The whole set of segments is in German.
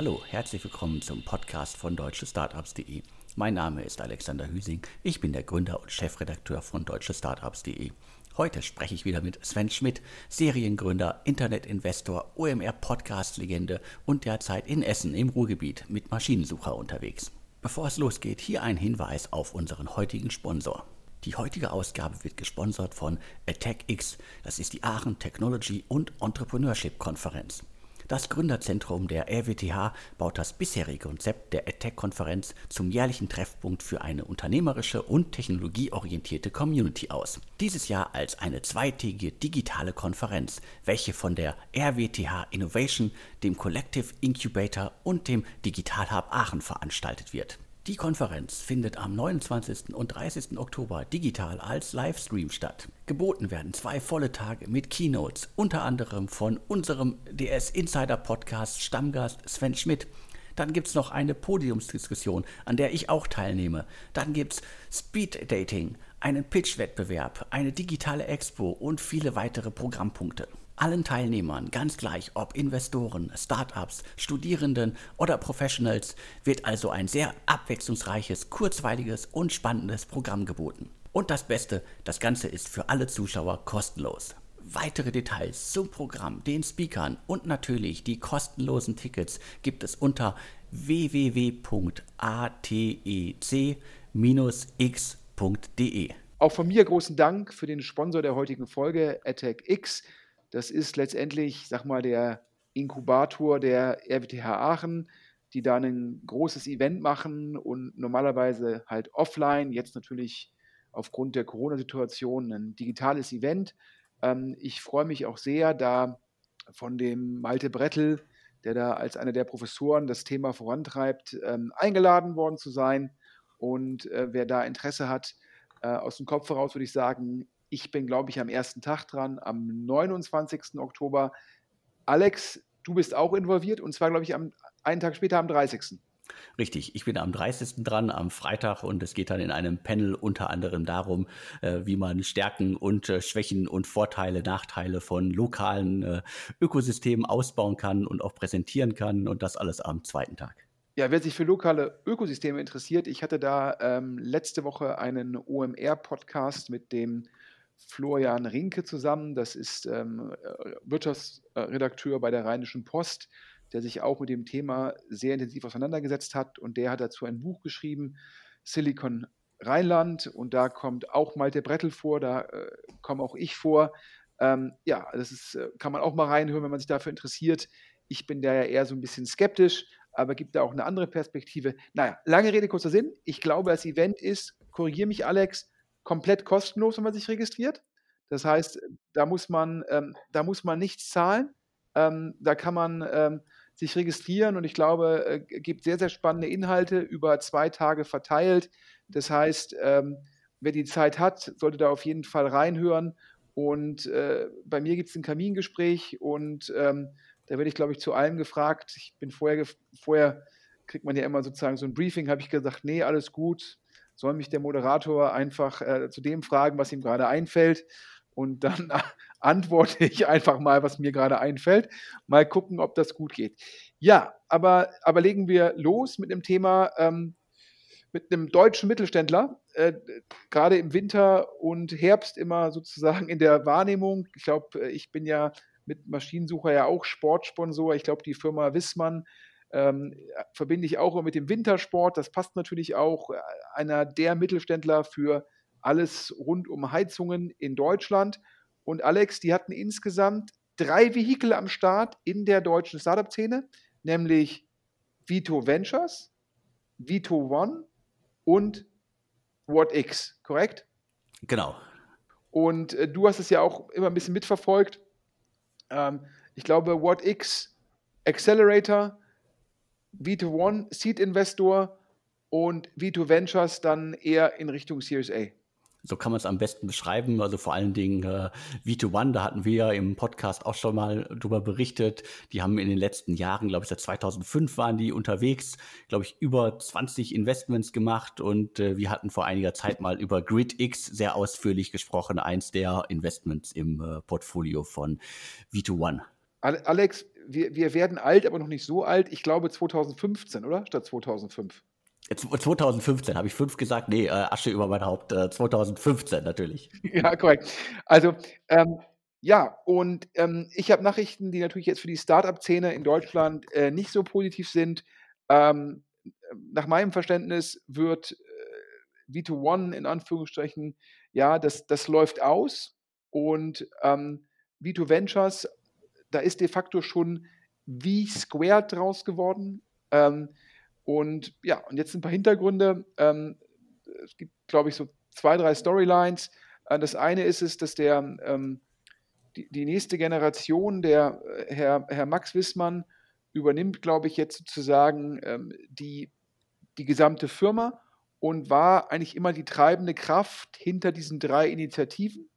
Hallo, herzlich willkommen zum Podcast von deutschestartups.de. Mein Name ist Alexander Hüsing, ich bin der Gründer und Chefredakteur von deutschestartups.de. Heute spreche ich wieder mit Sven Schmidt, Seriengründer, Internetinvestor, OMR-Podcast-Legende und derzeit in Essen im Ruhrgebiet mit Maschinensucher unterwegs. Bevor es losgeht, hier ein Hinweis auf unseren heutigen Sponsor. Die heutige Ausgabe wird gesponsert von AttackX, das ist die Aachen Technology und Entrepreneurship Konferenz. Das Gründerzentrum der RWTH baut das bisherige Konzept der ATTAC-Konferenz zum jährlichen Treffpunkt für eine unternehmerische und technologieorientierte Community aus. Dieses Jahr als eine zweitägige digitale Konferenz, welche von der RWTH Innovation, dem Collective Incubator und dem Digital Hub Aachen veranstaltet wird. Die Konferenz findet am 29. und 30. Oktober digital als Livestream statt. Geboten werden zwei volle Tage mit Keynotes, unter anderem von unserem DS Insider Podcast Stammgast Sven Schmidt. Dann gibt es noch eine Podiumsdiskussion, an der ich auch teilnehme. Dann gibt es Speed Dating, einen Pitch-Wettbewerb, eine digitale Expo und viele weitere Programmpunkte. Allen Teilnehmern, ganz gleich ob Investoren, Startups, Studierenden oder Professionals, wird also ein sehr abwechslungsreiches, kurzweiliges und spannendes Programm geboten. Und das Beste, das Ganze ist für alle Zuschauer kostenlos. Weitere Details zum Programm, den Speakern und natürlich die kostenlosen Tickets gibt es unter www.atec-x.de. Auch von mir großen Dank für den Sponsor der heutigen Folge, AttackX. Das ist letztendlich, sag mal, der Inkubator der RWTH Aachen, die da ein großes Event machen und normalerweise halt offline, jetzt natürlich aufgrund der Corona-Situation ein digitales Event. Ähm, ich freue mich auch sehr, da von dem Malte Brettel, der da als einer der Professoren das Thema vorantreibt, ähm, eingeladen worden zu sein. Und äh, wer da Interesse hat, äh, aus dem Kopf heraus würde ich sagen, ich bin, glaube ich, am ersten Tag dran, am 29. Oktober. Alex, du bist auch involviert und zwar, glaube ich, am, einen Tag später am 30. Richtig, ich bin am 30. dran, am Freitag und es geht dann in einem Panel unter anderem darum, äh, wie man Stärken und äh, Schwächen und Vorteile, Nachteile von lokalen äh, Ökosystemen ausbauen kann und auch präsentieren kann und das alles am zweiten Tag. Ja, wer sich für lokale Ökosysteme interessiert, ich hatte da ähm, letzte Woche einen OMR-Podcast mit dem Florian Rinke zusammen. Das ist ähm, äh, Wirtschaftsredakteur bei der Rheinischen Post, der sich auch mit dem Thema sehr intensiv auseinandergesetzt hat. Und der hat dazu ein Buch geschrieben, Silicon Rheinland. Und da kommt auch Malte Brettel vor, da äh, komme auch ich vor. Ähm, ja, das ist, äh, kann man auch mal reinhören, wenn man sich dafür interessiert. Ich bin da ja eher so ein bisschen skeptisch, aber gibt da auch eine andere Perspektive. Naja, lange Rede, kurzer Sinn. Ich glaube, das Event ist, korrigiere mich, Alex, komplett kostenlos, wenn man sich registriert. Das heißt, da muss man, ähm, da muss man nichts zahlen. Ähm, da kann man ähm, sich registrieren und ich glaube, äh, gibt sehr, sehr spannende Inhalte über zwei Tage verteilt. Das heißt, ähm, wer die Zeit hat, sollte da auf jeden Fall reinhören. Und äh, bei mir gibt es ein Kamingespräch und ähm, da werde ich, glaube ich, zu allem gefragt. Ich bin vorher, vorher kriegt man ja immer sozusagen so ein Briefing, habe ich gesagt, nee, alles gut, soll mich der Moderator einfach äh, zu dem fragen, was ihm gerade einfällt. Und dann antworte ich einfach mal, was mir gerade einfällt. Mal gucken, ob das gut geht. Ja, aber, aber legen wir los mit dem Thema, ähm, mit einem deutschen Mittelständler, äh, gerade im Winter und Herbst immer sozusagen in der Wahrnehmung. Ich glaube, äh, ich bin ja mit Maschinensucher ja auch Sportsponsor. Ich glaube, die Firma Wissmann ähm, verbinde ich auch mit dem Wintersport. Das passt natürlich auch. Äh, einer der Mittelständler für alles rund um Heizungen in Deutschland. Und Alex, die hatten insgesamt drei Vehikel am Start in der deutschen Startup-Szene, nämlich Vito Ventures, Vito One und WhatX, korrekt? Genau. Und äh, du hast es ja auch immer ein bisschen mitverfolgt. Ähm, ich glaube, WhatX Accelerator V2 One Seed Investor und V2 Ventures dann eher in Richtung Series A. So kann man es am besten beschreiben. Also vor allen Dingen äh, V2One, da hatten wir ja im Podcast auch schon mal drüber berichtet. Die haben in den letzten Jahren, glaube ich, seit 2005 waren die unterwegs, glaube ich, über 20 Investments gemacht und äh, wir hatten vor einiger Zeit mal über GridX sehr ausführlich gesprochen, eins der Investments im äh, Portfolio von V2One. Alex, wir, wir werden alt, aber noch nicht so alt. Ich glaube 2015, oder? Statt 2005. 2015 habe ich fünf gesagt. Nee, äh, Asche über mein Haupt. Äh, 2015 natürlich. Ja, korrekt. Also, ähm, ja, und ähm, ich habe Nachrichten, die natürlich jetzt für die Startup-Szene in Deutschland äh, nicht so positiv sind. Ähm, nach meinem Verständnis wird äh, V2One in Anführungsstrichen, ja, das, das läuft aus und ähm, V2 Ventures, da ist de facto schon V Squared draus geworden. Ähm, und ja, und jetzt ein paar Hintergründe. Ähm, es gibt, glaube ich, so zwei, drei Storylines. Äh, das eine ist es, dass der ähm, die, die nächste Generation, der äh, Herr, Herr Max Wissmann, übernimmt, glaube ich, jetzt sozusagen ähm, die, die gesamte Firma und war eigentlich immer die treibende Kraft hinter diesen drei Initiativen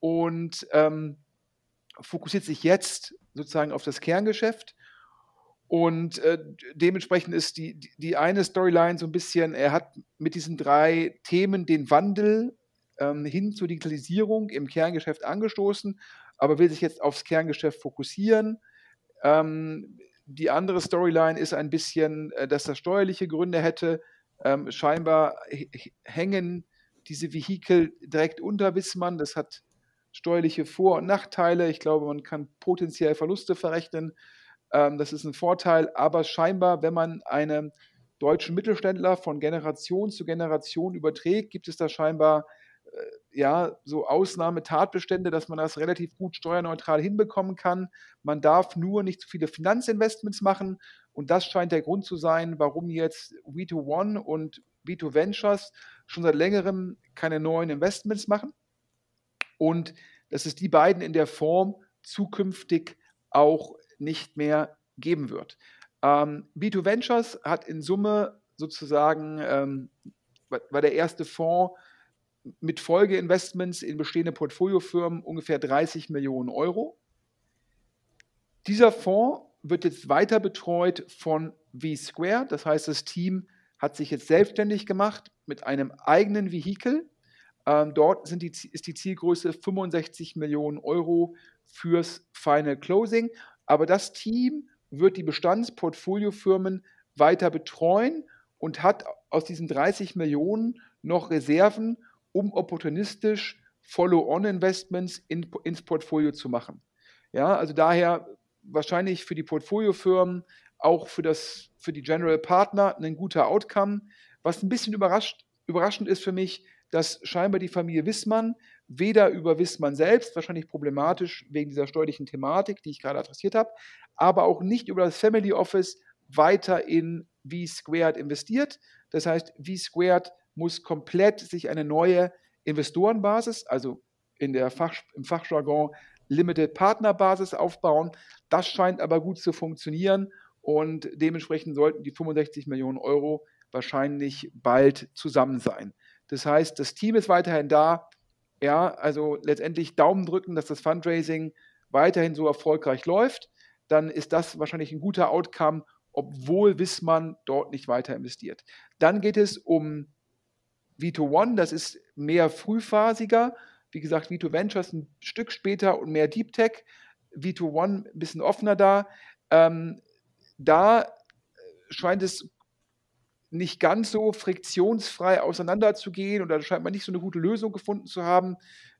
und ähm, fokussiert sich jetzt sozusagen auf das Kerngeschäft. Und äh, dementsprechend ist die, die eine Storyline so ein bisschen, er hat mit diesen drei Themen den Wandel ähm, hin zur Digitalisierung im Kerngeschäft angestoßen, aber will sich jetzt aufs Kerngeschäft fokussieren. Ähm, die andere Storyline ist ein bisschen, äh, dass das steuerliche Gründe hätte. Ähm, scheinbar hängen diese Vehikel direkt unter Wissmann. Das hat steuerliche Vor- und Nachteile. Ich glaube, man kann potenziell Verluste verrechnen. Ähm, das ist ein Vorteil. Aber scheinbar, wenn man einen deutschen Mittelständler von Generation zu Generation überträgt, gibt es da scheinbar äh, ja, so Ausnahmetatbestände, dass man das relativ gut steuerneutral hinbekommen kann. Man darf nur nicht zu viele Finanzinvestments machen und das scheint der Grund zu sein, warum jetzt V2One und V2 Ventures schon seit längerem keine neuen Investments machen und dass es die beiden in der Form zukünftig auch nicht mehr geben wird. Ähm, V2 Ventures hat in Summe sozusagen, ähm, war der erste Fonds, mit Folgeinvestments in bestehende Portfoliofirmen ungefähr 30 Millionen Euro. Dieser Fonds wird jetzt weiter betreut von V-Square. Das heißt, das Team hat sich jetzt selbstständig gemacht mit einem eigenen Vehikel. Ähm, dort die, ist die Zielgröße 65 Millionen Euro fürs Final Closing. Aber das Team wird die Bestandsportfoliofirmen weiter betreuen und hat aus diesen 30 Millionen noch Reserven um opportunistisch Follow-on-Investments in, ins Portfolio zu machen. Ja, also daher wahrscheinlich für die Portfoliofirmen, auch für, das, für die General Partner ein guter Outcome. Was ein bisschen überrascht, überraschend ist für mich, dass scheinbar die Familie Wissmann weder über Wissmann selbst, wahrscheinlich problematisch wegen dieser steuerlichen Thematik, die ich gerade adressiert habe, aber auch nicht über das Family Office weiter in V-Squared investiert. Das heißt, V-Squared muss komplett sich eine neue Investorenbasis, also in der Fach, im Fachjargon Limited Partner Basis aufbauen. Das scheint aber gut zu funktionieren und dementsprechend sollten die 65 Millionen Euro wahrscheinlich bald zusammen sein. Das heißt, das Team ist weiterhin da. Ja, also letztendlich Daumen drücken, dass das Fundraising weiterhin so erfolgreich läuft. Dann ist das wahrscheinlich ein guter Outcome, obwohl Wissmann dort nicht weiter investiert. Dann geht es um Vito One, das ist mehr frühphasiger. Wie gesagt, Vito Ventures ein Stück später und mehr Deep Tech. Vito One ein bisschen offener da. Ähm, da scheint es nicht ganz so friktionsfrei auseinanderzugehen oder da scheint man nicht so eine gute Lösung gefunden zu haben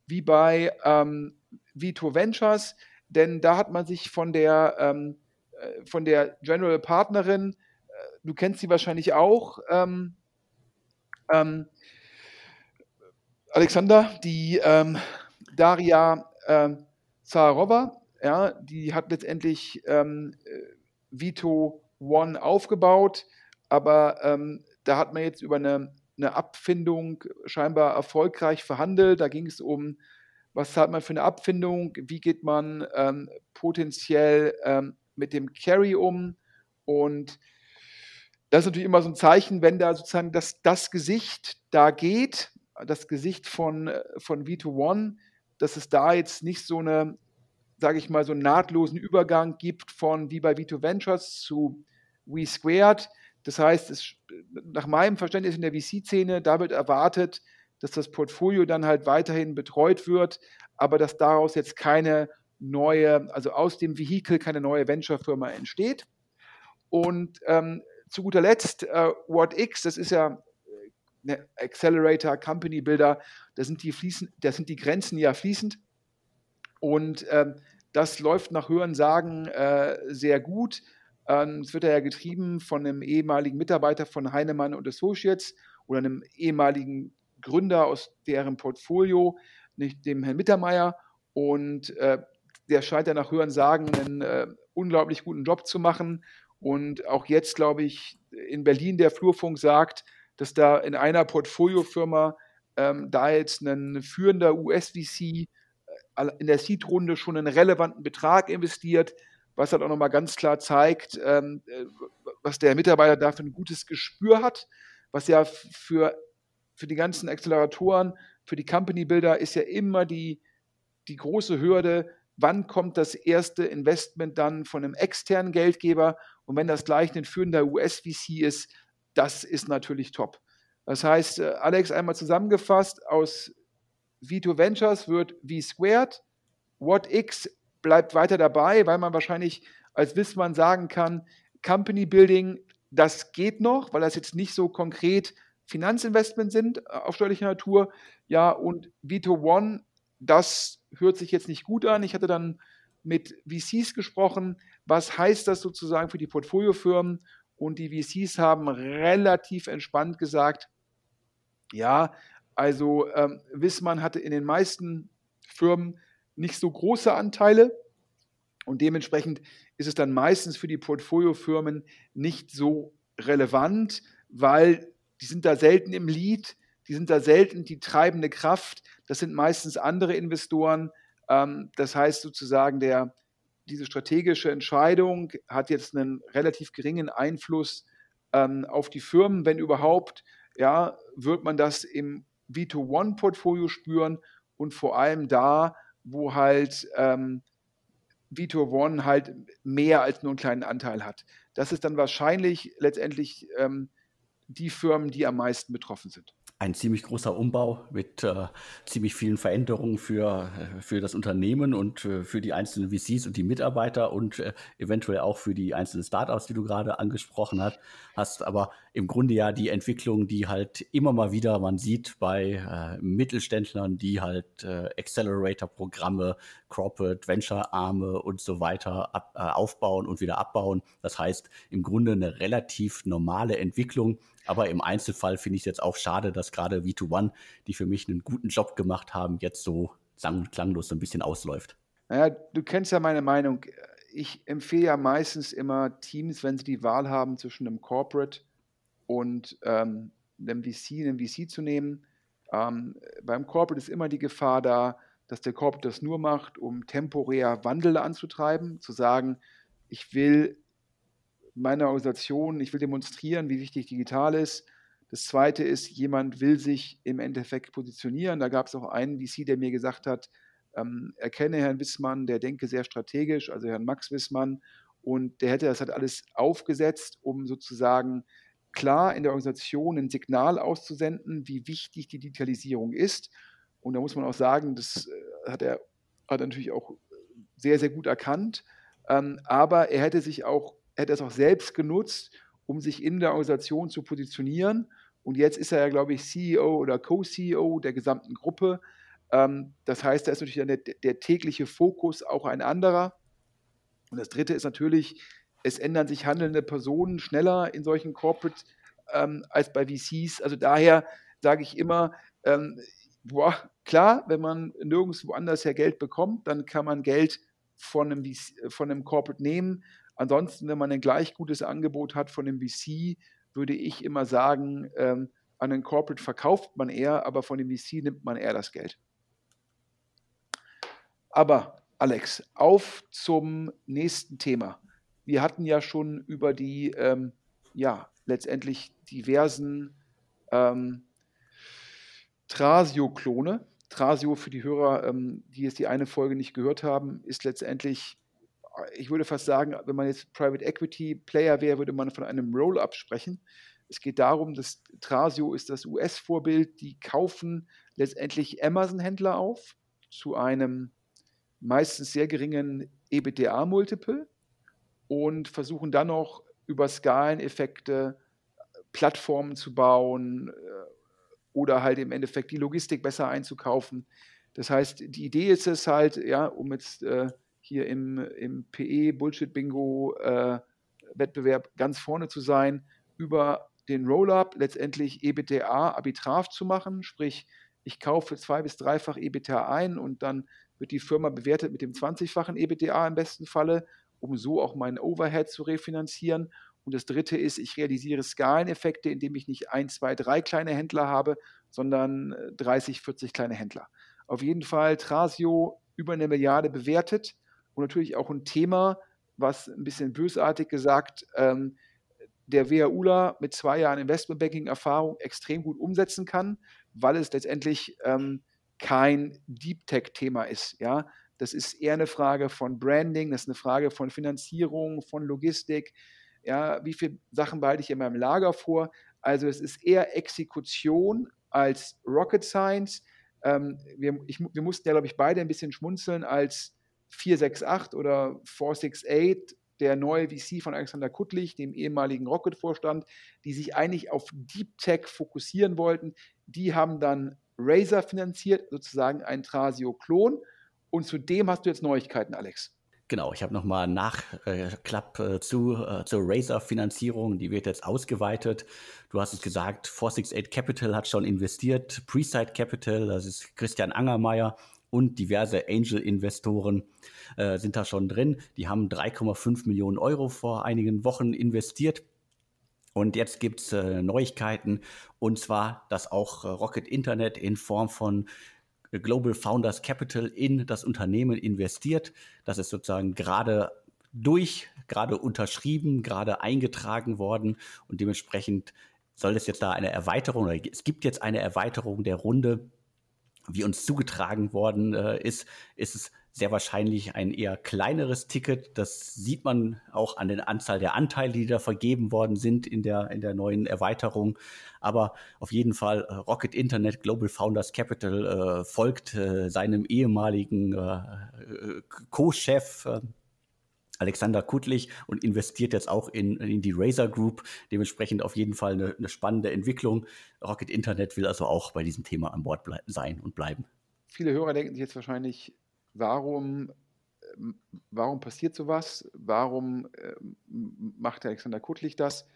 wie bei ähm, Vito Ventures, denn da hat man sich von der, ähm, äh, von der General Partnerin, äh, du kennst sie wahrscheinlich auch, ähm, ähm, Alexander, die ähm, Daria ähm, Zaharova, ja, die hat letztendlich ähm, äh, Vito One aufgebaut, aber ähm, da hat man jetzt über eine, eine, Abfindung scheinbar erfolgreich verhandelt. Da ging es um, was zahlt man für eine Abfindung, wie geht man ähm, potenziell ähm, mit dem Carry um und das ist natürlich immer so ein Zeichen, wenn da sozusagen das, das Gesicht da geht, das Gesicht von, von V2One, dass es da jetzt nicht so eine, sage ich mal, so einen nahtlosen Übergang gibt von wie bei V2 Ventures zu We Squared. Das heißt, es, nach meinem Verständnis in der VC-Szene, da wird erwartet, dass das Portfolio dann halt weiterhin betreut wird, aber dass daraus jetzt keine neue, also aus dem Vehikel keine neue Venture-Firma entsteht. Und ähm, zu guter Letzt, äh, WhatX, das ist ja eine Accelerator, Company Builder, da sind die, fließen, da sind die Grenzen ja fließend. Und ähm, das läuft nach Hören sagen äh, sehr gut. Ähm, es wird ja getrieben von einem ehemaligen Mitarbeiter von Heinemann und Associates oder einem ehemaligen Gründer aus deren Portfolio, nicht dem Herrn Mittermeier. Und äh, der scheint ja nach Hören sagen einen äh, unglaublich guten Job zu machen. Und auch jetzt, glaube ich, in Berlin der Flurfunk sagt, dass da in einer Portfoliofirma ähm, da jetzt ein führender US-VC äh, in der Seed-Runde schon einen relevanten Betrag investiert, was halt auch nochmal ganz klar zeigt, ähm, äh, was der Mitarbeiter da für ein gutes Gespür hat, was ja für, für die ganzen Acceleratoren, für die Company Builder ist ja immer die, die große Hürde, wann kommt das erste Investment dann von einem externen Geldgeber und wenn das gleich ein führender US-VC ist, das ist natürlich top. Das heißt, äh, Alex, einmal zusammengefasst, aus V2 Ventures wird V squared, WhatX bleibt weiter dabei, weil man wahrscheinlich als Wissmann sagen kann, Company Building, das geht noch, weil das jetzt nicht so konkret Finanzinvestment sind äh, auf steuerlicher Natur. Ja, und Vito One, das hört sich jetzt nicht gut an. Ich hatte dann mit VCs gesprochen. Was heißt das sozusagen für die Portfoliofirmen? Und die VCs haben relativ entspannt gesagt, ja, also ähm, Wissmann hatte in den meisten Firmen nicht so große Anteile. Und dementsprechend ist es dann meistens für die Portfoliofirmen nicht so relevant, weil die sind da selten im Lead, die sind da selten die treibende Kraft, das sind meistens andere Investoren. Ähm, das heißt sozusagen, der, diese strategische Entscheidung hat jetzt einen relativ geringen Einfluss ähm, auf die Firmen, wenn überhaupt, ja, wird man das im Vito One Portfolio spüren und vor allem da, wo halt ähm, Vito One halt mehr als nur einen kleinen Anteil hat. Das ist dann wahrscheinlich letztendlich ähm, die Firmen, die am meisten betroffen sind ein ziemlich großer Umbau mit äh, ziemlich vielen Veränderungen für, äh, für das Unternehmen und äh, für die einzelnen VCs und die Mitarbeiter und äh, eventuell auch für die einzelnen Startups, die du gerade angesprochen hast. Hast aber im Grunde ja die Entwicklung, die halt immer mal wieder man sieht bei äh, Mittelständlern, die halt äh, Accelerator-Programme, Corporate, Venture-Arme und so weiter ab, aufbauen und wieder abbauen. Das heißt im Grunde eine relativ normale Entwicklung aber im Einzelfall finde ich es jetzt auch schade, dass gerade V2One, die für mich einen guten Job gemacht haben, jetzt so sang- und klanglos so ein bisschen ausläuft. Naja, du kennst ja meine Meinung. Ich empfehle ja meistens immer Teams, wenn sie die Wahl haben zwischen einem Corporate und ähm, einem VC, einem VC zu nehmen. Ähm, beim Corporate ist immer die Gefahr da, dass der Corporate das nur macht, um temporär Wandel anzutreiben, zu sagen, ich will meiner Organisation, ich will demonstrieren, wie wichtig digital ist. Das zweite ist, jemand will sich im Endeffekt positionieren. Da gab es auch einen VC, der mir gesagt hat, ähm, erkenne Herrn Wissmann, der denke sehr strategisch, also Herrn Max Wissmann, und der hätte das halt alles aufgesetzt, um sozusagen klar in der Organisation ein Signal auszusenden, wie wichtig die Digitalisierung ist. Und da muss man auch sagen, das äh, hat er hat natürlich auch sehr, sehr gut erkannt. Ähm, aber er hätte sich auch er hat es auch selbst genutzt, um sich in der Organisation zu positionieren. Und jetzt ist er ja, glaube ich, CEO oder Co-CEO der gesamten Gruppe. Ähm, das heißt, da ist natürlich der, der, tägliche Fokus auch ein anderer. Und das Dritte ist natürlich, es ändern sich handelnde Personen schneller in solchen Corporate ähm, als bei VCs. Also daher sage ich immer, ähm, boah, klar, wenn man nirgendwo anders her Geld bekommt, dann kann man Geld von einem, von einem Corporate nehmen. Ansonsten, wenn man ein gleich gutes Angebot hat von dem VC, würde ich immer sagen, ähm, an den Corporate verkauft man eher, aber von dem VC nimmt man eher das Geld. Aber Alex, auf zum nächsten Thema. Wir hatten ja schon über die, ähm, ja, letztendlich diversen ähm, Trasio-Klone. Trasio für die Hörer, ähm, die jetzt die eine Folge nicht gehört haben, ist letztendlich ich würde fast sagen, wenn man jetzt Private Equity Player wäre, würde man von einem Roll-up sprechen. Es geht darum, dass Trasio ist das US-Vorbild, die kaufen letztendlich Amazon-Händler auf zu einem meistens sehr geringen EBITDA-Multiple und versuchen dann noch über Skaleneffekte Plattformen zu bauen äh, oder halt im Endeffekt die Logistik besser einzukaufen. Das heißt, die Idee ist es halt, ja, um jetzt äh, hier im, im PE-Bullshit-Bingo-Wettbewerb äh, ganz vorne zu sein, über den Roll-Up letztendlich EBITDA-Arbitrage zu machen, sprich, ich kaufe zwei- bis dreifach EBITDA ein und dann wird die Firma bewertet mit dem 20-fachen EBITDA im besten Falle, um so auch meinen Overhead zu refinanzieren. Und das dritte ist, ich realisiere Skaleneffekte, indem ich nicht ein, zwei, drei kleine Händler habe, sondern 30, äh, 40 kleine Händler. Auf jeden Fall Trasio über eine Milliarde bewertet und natürlich auch ein Thema, was ein bisschen bösartig gesagt ähm, der WHUler mit zwei Jahren Investmentbanking-Erfahrung extrem gut umsetzen kann, weil es letztendlich ähm, kein Deep Tech-Thema ist. Ja? Das ist eher eine Frage von Branding, das ist eine Frage von Finanzierung, von Logistik. Ja, wie viele Sachen behalte ich in meinem Lager vor? Also es ist eher Exekution als Rocket Science. Ähm, wir, ich, wir mussten ja, glaube ich, beide ein bisschen schmunzeln, als 468 oder 468 der neue VC von Alexander Kuttlich, dem ehemaligen Rocket-Vorstand, die sich eigentlich auf Deep Tech fokussieren wollten. Die haben dann Razer finanziert, sozusagen ein Trasio-Klon. Und zudem hast du jetzt Neuigkeiten, Alex. Genau, ich habe nochmal Nachklapp äh, zu, äh, zur Razer-Finanzierung. Die wird jetzt ausgeweitet. Du hast es gesagt, 468 Capital hat schon investiert, Preside Capital, das ist Christian Angermeier und diverse Angel-Investoren äh, sind da schon drin. Die haben 3,5 Millionen Euro vor einigen Wochen investiert. Und jetzt gibt es äh, Neuigkeiten, und zwar, dass auch äh, Rocket Internet in Form von Global Founders Capital in das Unternehmen investiert. Das ist sozusagen gerade durch, gerade unterschrieben, gerade eingetragen worden und dementsprechend soll es jetzt da eine Erweiterung oder es gibt jetzt eine Erweiterung der Runde wie uns zugetragen worden äh, ist, ist es sehr wahrscheinlich ein eher kleineres Ticket. Das sieht man auch an der Anzahl der Anteile, die da vergeben worden sind in der, in der neuen Erweiterung. Aber auf jeden Fall äh, Rocket Internet Global Founders Capital äh, folgt äh, seinem ehemaligen äh, äh, Co-Chef Alexander Kuttlich und investiert jetzt auch in, in die Razer Group. Dementsprechend auf jeden Fall eine, eine, spannende Entwicklung. Rocket Internet will also auch bei diesem Thema an Bord sein und bleiben. Viele Hörer denken sich jetzt wahrscheinlich, warum, ähm, warum passiert sowas? Warum äh, macht Alexander Kuttlich das?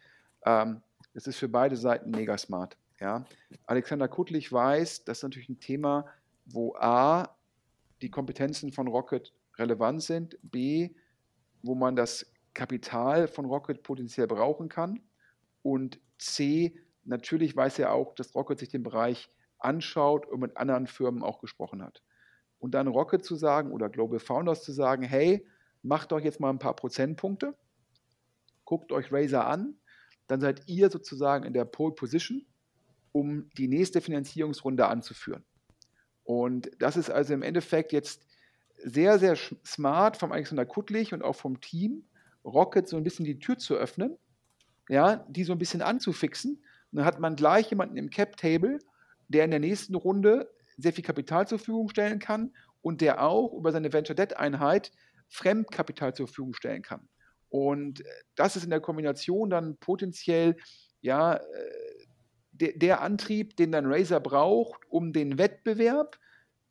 Ähm, das ist für beide Seiten mega smart. Ja? Alexander Kuttlich weiß, das ist natürlich ein Thema, wo A, die Kompetenzen von Rocket relevant sind, B, wo man das Kapital von Rocket potenziell brauchen kann. Und C, natürlich weiß er auch, dass Rocket sich den Bereich anschaut und mit anderen Firmen auch gesprochen hat. Und dann Rocket zu sagen oder Global Founders zu sagen, hey, macht doch jetzt mal ein paar Prozentpunkte, guckt euch Razer an, dann seid ihr sozusagen in der Pole Position, um die nächste Finanzierungsrunde anzuführen. Und das ist also im Endeffekt jetzt sehr, sehr smart vom Alexander Kuttlich und auch vom Team, Rocket so ein bisschen die Tür zu öffnen, ja, die so ein bisschen anzufixen. Und dann hat man gleich jemanden im Cap-Table, der in der nächsten Runde sehr viel Kapital zur Verfügung stellen kann und der auch über seine Venture-Debt-Einheit Fremdkapital zur Verfügung stellen kann. Und das ist in der Kombination dann potenziell ja, äh, der, der Antrieb, den dann Razer braucht, um den Wettbewerb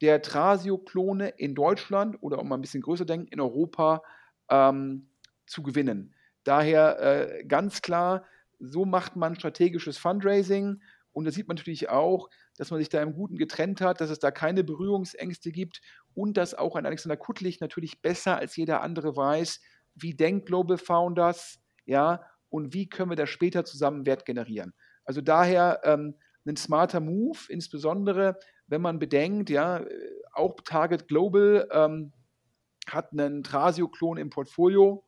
der Trasio-Klone in Deutschland oder um mal ein bisschen größer denken, in Europa ähm, zu gewinnen. Daher äh, ganz klar, so macht man strategisches Fundraising. Und da sieht man natürlich auch, dass man sich da im Guten getrennt hat, dass es da keine Berührungsängste gibt und dass auch ein Alexander Kuttlich natürlich besser als jeder andere weiß, wie denkt Global Founders, ja, und wie können wir da später zusammen Wert generieren. Also daher ähm, ein smarter Move, insbesondere wenn man bedenkt, ja, auch Target Global ähm, hat einen Trasio-Klon im Portfolio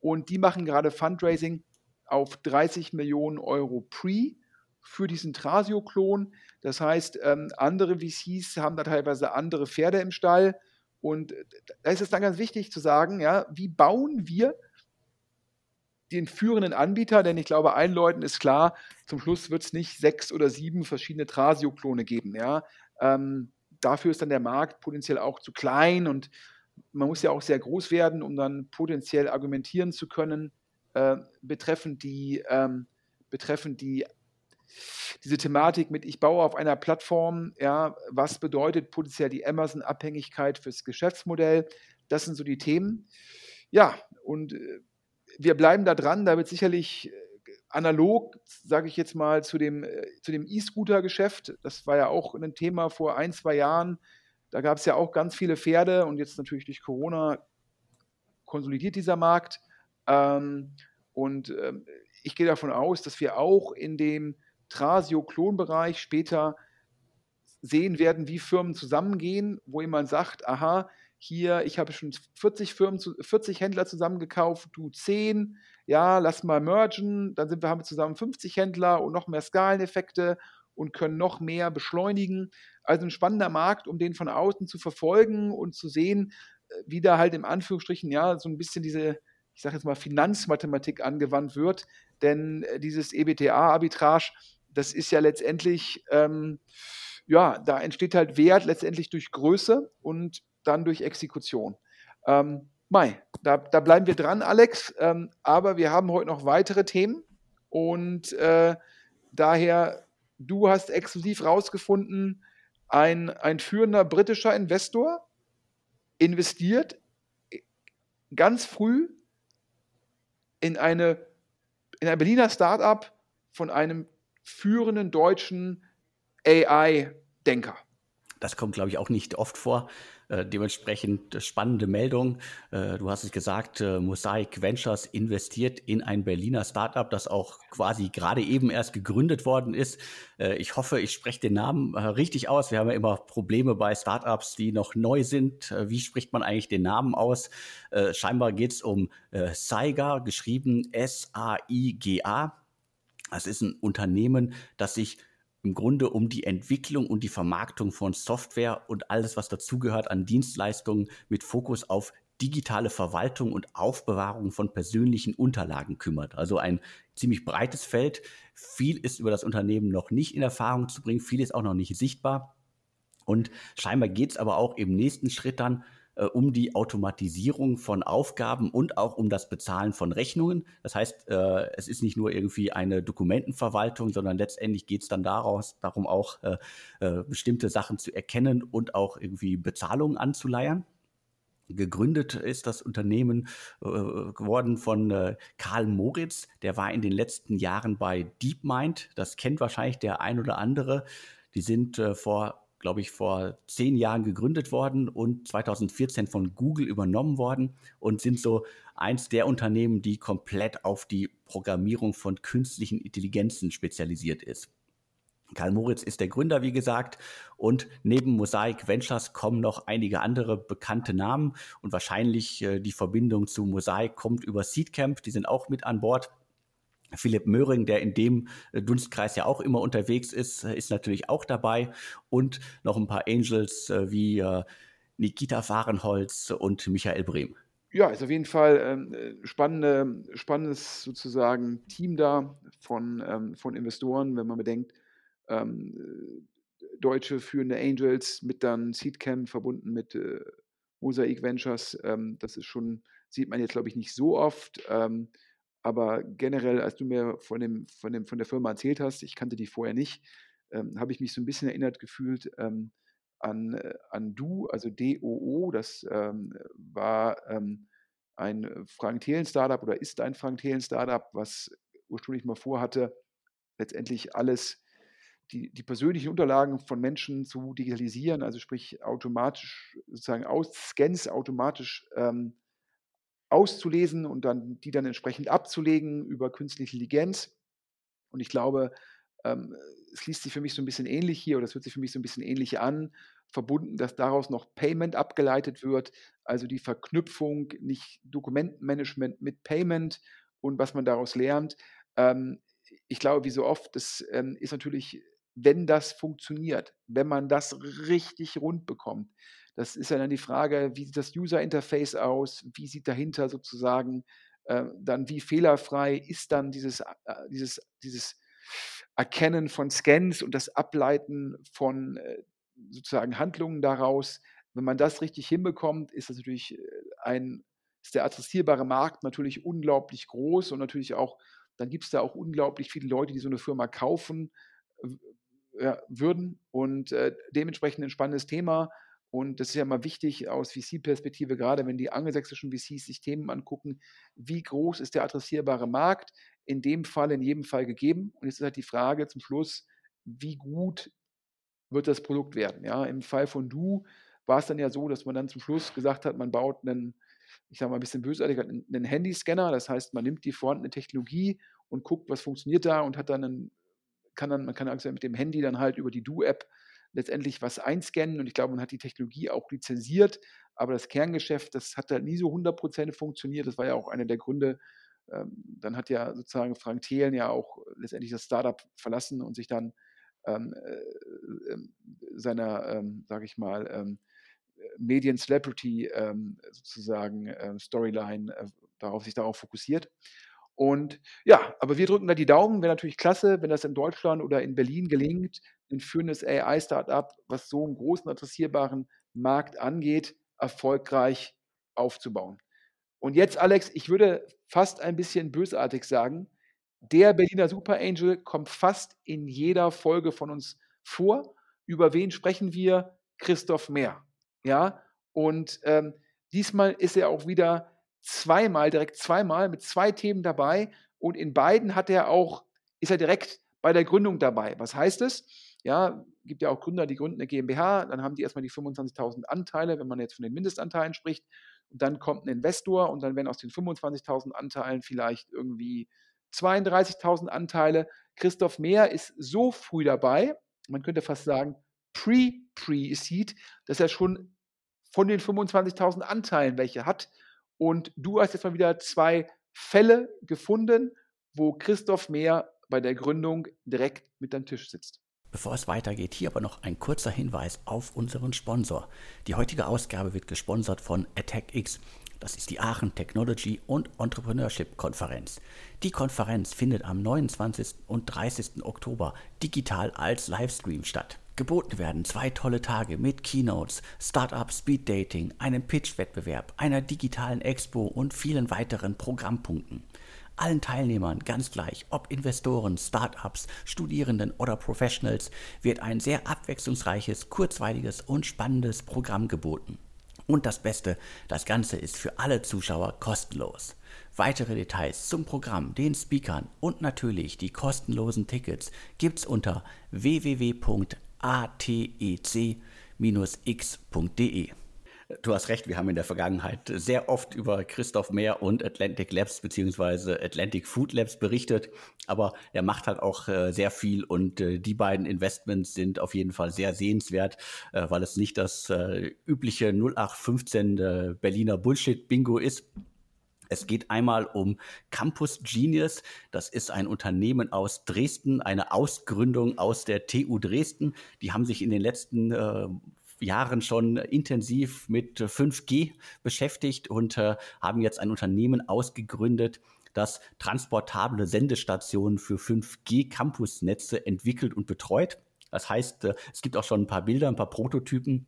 und die machen gerade Fundraising auf 30 Millionen Euro Pre für diesen Trasio-Klon. Das heißt, ähm, andere VCs haben da teilweise andere Pferde im Stall. Und da ist es dann ganz wichtig zu sagen, ja, wie bauen wir den führenden Anbieter, denn ich glaube, allen Leuten ist klar, zum Schluss wird es nicht sechs oder sieben verschiedene Trasio-Klone geben. Ja? Ähm, dafür ist dann der Markt potenziell auch zu klein und man muss ja auch sehr groß werden, um dann potenziell argumentieren zu können, äh, betreffend die, ähm, betreffend die diese Thematik mit, ich baue auf einer Plattform, ja, was bedeutet potenziell die Amazon-Abhängigkeit fürs Geschäftsmodell? Das sind so die Themen. Ja, und äh, wir bleiben da dran, da wird sicherlich äh, analog, sage ich jetzt mal, zu dem, äh, E-Scooter-Geschäft, das war ja auch ein Thema vor ein, zwei Jahren, da gab es ja auch ganz viele Pferde und jetzt natürlich durch Corona konsolidiert dieser Markt. Ähm, und ähm, ich gehe davon aus, dass wir auch in dem Trasio-Klonbereich später sehen werden, wie Firmen zusammengehen, wo jemand sagt, aha, hier, ich habe schon 40 Firmen, 40 Händler zusammengekauft, du 10, ja, lass mal mergen, dann sind wir, haben wir zusammen 50 Händler und noch mehr Skaleneffekte und können noch mehr beschleunigen. Also ein spannender Markt, um den von außen zu verfolgen und zu sehen, äh, wie da halt im Anführungsstrichen ja so ein bisschen diese, ich sage jetzt mal, Finanzmathematik angewandt wird. Denn äh, dieses EBTA-Arbitrage, das ist ja letztendlich, ähm, ja, da entsteht halt Wert letztendlich durch Größe und dann durch Exekution. Ähm, Mai, da, da, bleiben wir dran, Alex. Ähm, aber wir haben heute noch weitere Themen und äh, daher, du hast exklusiv rausgefunden, ein, ein führender britischer Investor investiert ganz früh in, eine, in ein Berliner Startup von einem führenden deutschen AI-Denker. Das kommt, glaube ich, auch nicht oft vor. Äh, dementsprechend spannende Meldung. Äh, du hast es gesagt, äh, Mosaic Ventures investiert in ein Berliner Startup, das auch quasi gerade eben erst gegründet worden ist. Äh, ich hoffe, ich spreche den Namen äh, richtig aus. Wir haben ja immer Probleme bei Startups, die noch neu sind. Äh, wie spricht man eigentlich den Namen aus? scheinbar geht es um Saiga, geschrieben S-A-I-G-A. Das ist ein Unternehmen, das sich im Grunde um die Entwicklung und die Vermarktung von Software und alles, was dazugehört an Dienstleistungen mit Fokus auf digitale Verwaltung und Aufbewahrung von persönlichen Unterlagen kümmert. Also ein ziemlich breites Feld. Viel ist über das Unternehmen noch nicht in Erfahrung zu bringen, viel ist auch noch nicht sichtbar. Und scheinbar geht es aber auch im nächsten Schritt dann äh, um die Automatisierung von Aufgaben und auch um das Bezahlen von Rechnungen. Das heißt, äh, es ist nicht nur irgendwie eine Dokumentenverwaltung, sondern letztendlich geht es dann daraus, darum auch äh, äh, bestimmte Sachen zu erkennen und auch irgendwie Bezahlungen anzuleiern. Gegründet ist das Unternehmen äh, geworden von äh, Karl Moritz. Der war in den letzten Jahren bei DeepMind. Das kennt wahrscheinlich der ein oder andere. Die sind äh, vor glaube ich, vor zehn Jahren gegründet worden und 2014 von Google übernommen worden und sind so eins der Unternehmen, die komplett auf die Programmierung von künstlichen Intelligenzen spezialisiert ist. Karl Moritz ist der Gründer, wie gesagt, und neben Mosaic Ventures kommen noch einige andere bekannte Namen und wahrscheinlich äh, die Verbindung zu Mosaic kommt über Seedcamp, die sind auch mit an Bord. Philipp Möhring, der in dem äh, Dunstkreis ja auch immer unterwegs ist, äh, ist natürlich auch dabei. Und noch ein paar Angels äh, wie Nikita Fahrenholz und Michael Brehm. Ja, ist auf jeden Fall ähm, spannende, spannendes sozusagen Team da von, ähm, von Investoren, wenn man bedenkt, ähm, deutsche führende Angels mit dann Seedcamp verbunden mit äh, Mosaic Ventures. Ähm, das ist schon, sieht man jetzt glaube ich nicht so oft. Aber generell, als du mir von, dem, von, dem, von der Firma erzählt hast, ich kannte die vorher nicht, ähm, habe ich mich so ein bisschen erinnert gefühlt ähm, an, äh, an Du, also DOO. Das ähm, war ähm, ein Frank-Thelen-Startup oder ist ein Frank-Thelen-Startup, was ursprünglich mal vorhatte, letztendlich alles, die, die persönlichen Unterlagen von Menschen zu digitalisieren, also sprich automatisch sozusagen aus Scans automatisch ähm, auszulesen und dann die dann entsprechend abzulegen über künstliche Intelligenz. Und ich glaube, ähm, es liest sich für mich so ein bisschen ähnlich hier oder es hört sich für mich so ein bisschen ähnlich an, verbunden, dass daraus noch Payment abgeleitet wird, also die Verknüpfung, nicht Dokumentenmanagement mit Payment und was man daraus lernt. Ähm, ich glaube, wie so oft, das ähm, ist natürlich, wenn das funktioniert, wenn man das richtig rund bekommt, das ist ja dann die Frage, wie sieht das User-Interface aus? Wie sieht dahinter sozusagen äh, dann, wie fehlerfrei ist dann dieses, äh, dieses, dieses Erkennen von Scans und das Ableiten von äh, sozusagen Handlungen daraus? Wenn man das richtig hinbekommt, ist das natürlich äh, ein, ist der adressierbare Markt natürlich unglaublich groß und natürlich auch, dann gibt es da auch unglaublich viele Leute, die so eine Firma kaufen ja, würden und äh, dementsprechend ein spannendes Thema. Und das ist ja mal wichtig aus VC-Perspektive, gerade wenn die angelsächsischen VCs sich Themen angucken, wie groß ist der adressierbare Markt? In dem Fall, in jedem Fall gegeben. Und jetzt ist halt die Frage zum Schluss, wie gut wird das Produkt werden? Ja, im Fall von Du war es dann ja so, dass man dann zum Schluss gesagt hat, man baut einen, ich sage mal ein bisschen bösartig, einen Handyscanner. Das heißt, man nimmt die vorhandene Technologie und guckt, was funktioniert da und hat dann einen, kann dann, man kann also mit dem Handy dann halt über die Du-App letztendlich was einscannen und ich glaube, man hat die Technologie auch lizenziert, aber das Kerngeschäft, das hat halt nie so 100% funktioniert. Das war ja auch einer der Gründe, ähm, dann hat ja sozusagen Frank Thelen ja auch letztendlich das Startup verlassen und sich dann ähm, äh, ähm, seiner, ähm, sage ich mal, ähm, Medien-Celebrity ähm, sozusagen äh, Storyline äh, darauf, sich darauf fokussiert. Und ja, aber wir drücken da die Daumen. Wäre natürlich klasse, wenn das in Deutschland oder in Berlin gelingt, ein führendes AI-Startup, was so einen großen adressierbaren Markt angeht, erfolgreich aufzubauen. Und jetzt, Alex, ich würde fast ein bisschen bösartig sagen, der Berliner Super Angel kommt fast in jeder Folge von uns vor. Über wen sprechen wir? Christoph Mehr. Ja, und ähm, diesmal ist er auch wieder zweimal, direkt zweimal mit zwei Themen dabei und in beiden hat er auch, ist er direkt bei der Gründung dabei. Was heißt es? Ja, gibt ja auch Gründer, die gründen eine GmbH, dann haben die erstmal die 25.000 Anteile, wenn man jetzt von den Mindestanteilen spricht, und dann kommt ein Investor und dann werden aus den 25.000 Anteilen vielleicht irgendwie 32.000 Anteile. Christoph Mehr ist so früh dabei, man könnte fast sagen pre-pre-Seed, dass er schon von den 25.000 Anteilen welche hat und du hast jetzt mal wieder zwei Fälle gefunden, wo Christoph Mehr bei der Gründung direkt mit am Tisch sitzt. Bevor es weitergeht, hier aber noch ein kurzer Hinweis auf unseren Sponsor. Die heutige Ausgabe wird gesponsert von AttackX. Das ist die Aachen Technology und Entrepreneurship Konferenz. Die Konferenz findet am 29. und 30. Oktober digital als Livestream statt. Geboten werden zwei tolle Tage mit Keynotes, Startup Speed Dating, einem Pitch-Wettbewerb, einer digitalen Expo und vielen weiteren Programmpunkten. Allen Teilnehmern, ganz gleich, ob Investoren, Startups, Studierenden oder Professionals, wird ein sehr abwechslungsreiches, kurzweiliges und spannendes Programm geboten. Und das Beste, das Ganze ist für alle Zuschauer kostenlos. Weitere Details zum Programm, den Speakern und natürlich die kostenlosen Tickets gibt's unter www atec-x.de. Du hast recht, wir haben in der Vergangenheit sehr oft über Christoph Mehr und Atlantic Labs bzw. Atlantic Food Labs berichtet, aber er macht halt auch äh, sehr viel und äh, die beiden Investments sind auf jeden Fall sehr sehenswert, äh, weil es nicht das übliche 0815 äh, Berliner Bullshit-Bingo ist, es geht einmal um Campus Genius. Das ist ein Unternehmen aus Dresden, eine Ausgründung aus der TU Dresden. Die haben sich in den letzten äh, Jahren schon intensiv mit 5G beschäftigt und äh, haben jetzt ein Unternehmen ausgegründet, das transportable Sendestationen für 5G-Campusnetze entwickelt und betreut. Das heißt, äh, es gibt auch schon ein paar Bilder, ein paar Prototypen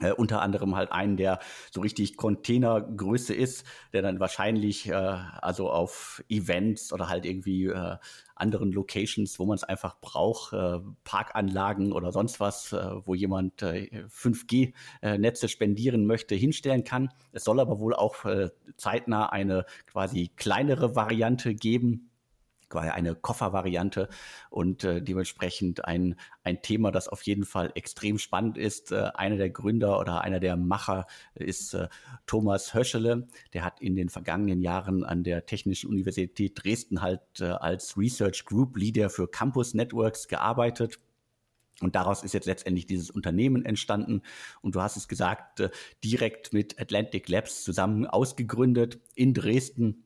äh, unter anderem halt einen, der so richtig Containergröße ist, der dann wahrscheinlich äh, also auf Events oder halt irgendwie äh, anderen Locations, wo man es einfach braucht, äh, Parkanlagen oder sonst was, äh, wo jemand 5G-Netze äh, spendieren möchte, hinstellen kann. Es soll aber wohl auch zeitnah eine quasi kleinere Variante geben, quasi eine Koffervariante und äh, dementsprechend ein, ein Thema, das auf jeden Fall extrem spannend ist. Äh, einer der Gründer oder einer der Macher ist äh, Thomas Höschele. Der hat in den vergangenen Jahren an der Technischen Universität Dresden halt äh, als Research Group Leader für Campus Networks gearbeitet. Und daraus ist jetzt letztendlich dieses Unternehmen entstanden. Und du hast es gesagt, äh, direkt mit Atlantic Labs zusammen ausgegründet in Dresden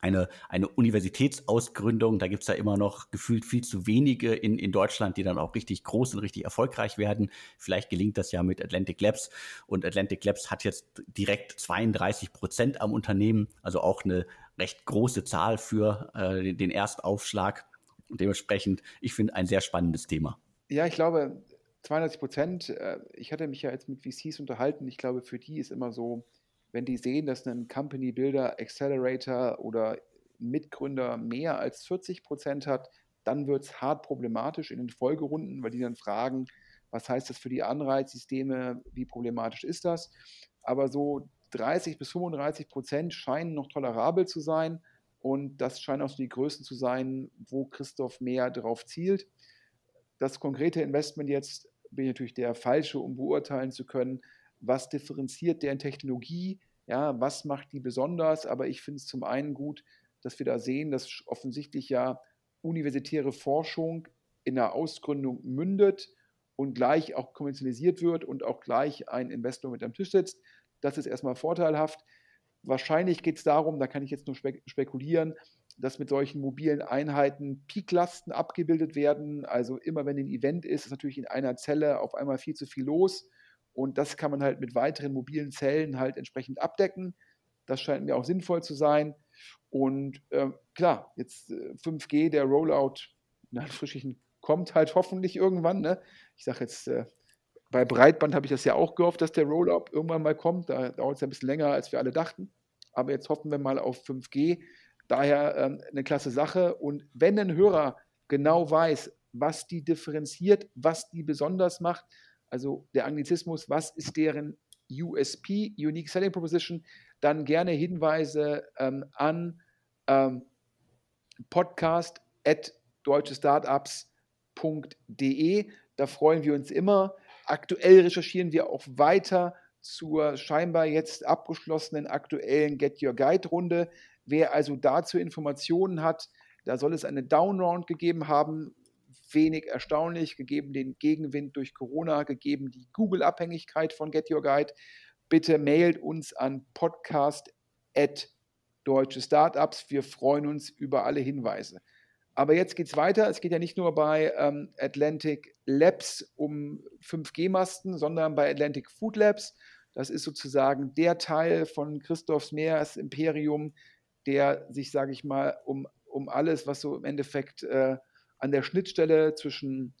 eine, eine Universitätsausgründung. Da gibt's ja immer noch gefühlt viel zu wenige in, in Deutschland, die dann auch richtig groß und richtig erfolgreich werden. Vielleicht gelingt das ja mit Atlantic Labs. Und Atlantic Labs hat jetzt direkt 32 Prozent am Unternehmen, also auch eine recht große Zahl für äh, den Erstaufschlag. Und dementsprechend, ich finde, ein sehr spannendes Thema. Ja, ich glaube, 32 Prozent. Äh, ich hatte mich ja jetzt mit VCs unterhalten. Ich glaube, für die ist immer so, wenn die sehen, dass ein Company Builder, Accelerator oder Mitgründer mehr als 40 Prozent hat, dann wird es hart problematisch in den Folgerunden, weil die dann fragen, was heißt das für die Anreizsysteme, wie problematisch ist das? Aber so 30 bis 35 Prozent scheinen noch tolerabel zu sein und das scheinen auch so die Größen zu sein, wo Christoph mehr drauf zielt. Das konkrete Investment jetzt bin ich natürlich der Falsche, um beurteilen zu können, was differenziert deren Technologie, ja, was macht die besonders. Aber ich finde es zum einen gut, dass wir da sehen, dass offensichtlich ja universitäre Forschung in der Ausgründung mündet und gleich auch kommerzialisiert wird und auch gleich ein Investor mit am Tisch sitzt. Das ist erstmal vorteilhaft. Wahrscheinlich geht es darum, da kann ich jetzt nur spekulieren, dass mit solchen mobilen Einheiten Peaklasten abgebildet werden. Also immer wenn ein Event ist, ist natürlich in einer Zelle auf einmal viel zu viel los. Und das kann man halt mit weiteren mobilen Zellen halt entsprechend abdecken. Das scheint mir auch sinnvoll zu sein. Und äh, klar, jetzt äh, 5G, der Rollout, in Anführungsstrichen, kommt halt hoffentlich irgendwann. Ne? Ich sage jetzt, äh, bei Breitband habe ich das ja auch gehofft, dass der Rollout irgendwann mal kommt. Da dauert es ja ein bisschen länger, als wir alle dachten. Aber jetzt hoffen wir mal auf 5G. Daher ähm, eine klasse Sache. Und wenn ein Hörer genau weiß, was die differenziert, was die besonders macht, also der Anglizismus, was ist deren USP, Unique Selling Proposition, dann gerne Hinweise ähm, an ähm, podcast at deutschestartups.de. Da freuen wir uns immer. Aktuell recherchieren wir auch weiter zur scheinbar jetzt abgeschlossenen aktuellen Get Your Guide Runde. Wer also dazu Informationen hat, da soll es eine Downround gegeben haben. Wenig erstaunlich, gegeben den Gegenwind durch Corona, gegeben die Google-Abhängigkeit von Get Your Guide bitte mailt uns an podcast.deutsche Startups. Wir freuen uns über alle Hinweise. Aber jetzt geht es weiter. Es geht ja nicht nur bei ähm, Atlantic Labs um 5G-Masten, sondern bei Atlantic Food Labs. Das ist sozusagen der Teil von Christophs Meers Imperium, der sich, sage ich mal, um, um alles, was so im Endeffekt äh, an der Schnittstelle zwischen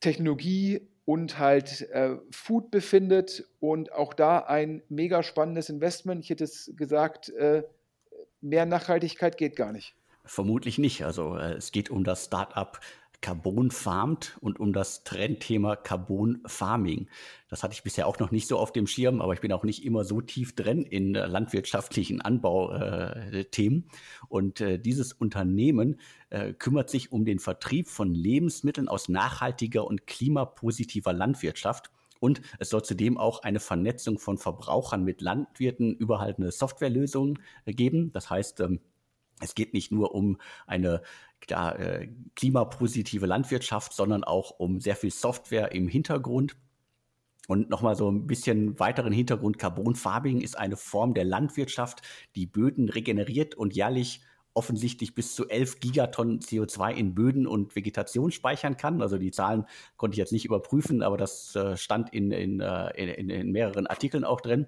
Technologie, und halt äh, Food befindet und auch da ein mega spannendes Investment. Ich hätte es gesagt, äh, mehr Nachhaltigkeit geht gar nicht. Vermutlich nicht. Also äh, es geht um das Startup Carbon Farmed und um das Trendthema Carbon Farming. Das hatte ich bisher auch noch nicht so auf dem Schirm, aber ich bin auch nicht immer so tief drin in äh, landwirtschaftlichen Anbauthemen. Äh, und äh, dieses Unternehmen kümmert sich um den Vertrieb von Lebensmitteln aus nachhaltiger und klimapositiver Landwirtschaft. Und es soll zudem auch eine Vernetzung von Verbrauchern mit Landwirten über halt eine Softwarelösung äh, geben. Das heißt, ähm, es geht nicht nur um eine ja, äh, klimapositive Landwirtschaft, sondern auch um sehr viel Software im Hintergrund. Und nochmal so ein bisschen weiteren Hintergrund. Carbonfarbing ist eine Form der Landwirtschaft, die Böden regeneriert und jährlich offensichtlich bis zu 11 Gigatonnen CO2 in Böden und Vegetation speichern kann. Also die Zahlen konnte ich jetzt nicht überprüfen, aber das äh, stand in, in, äh, in, in mehreren Artikeln auch drin.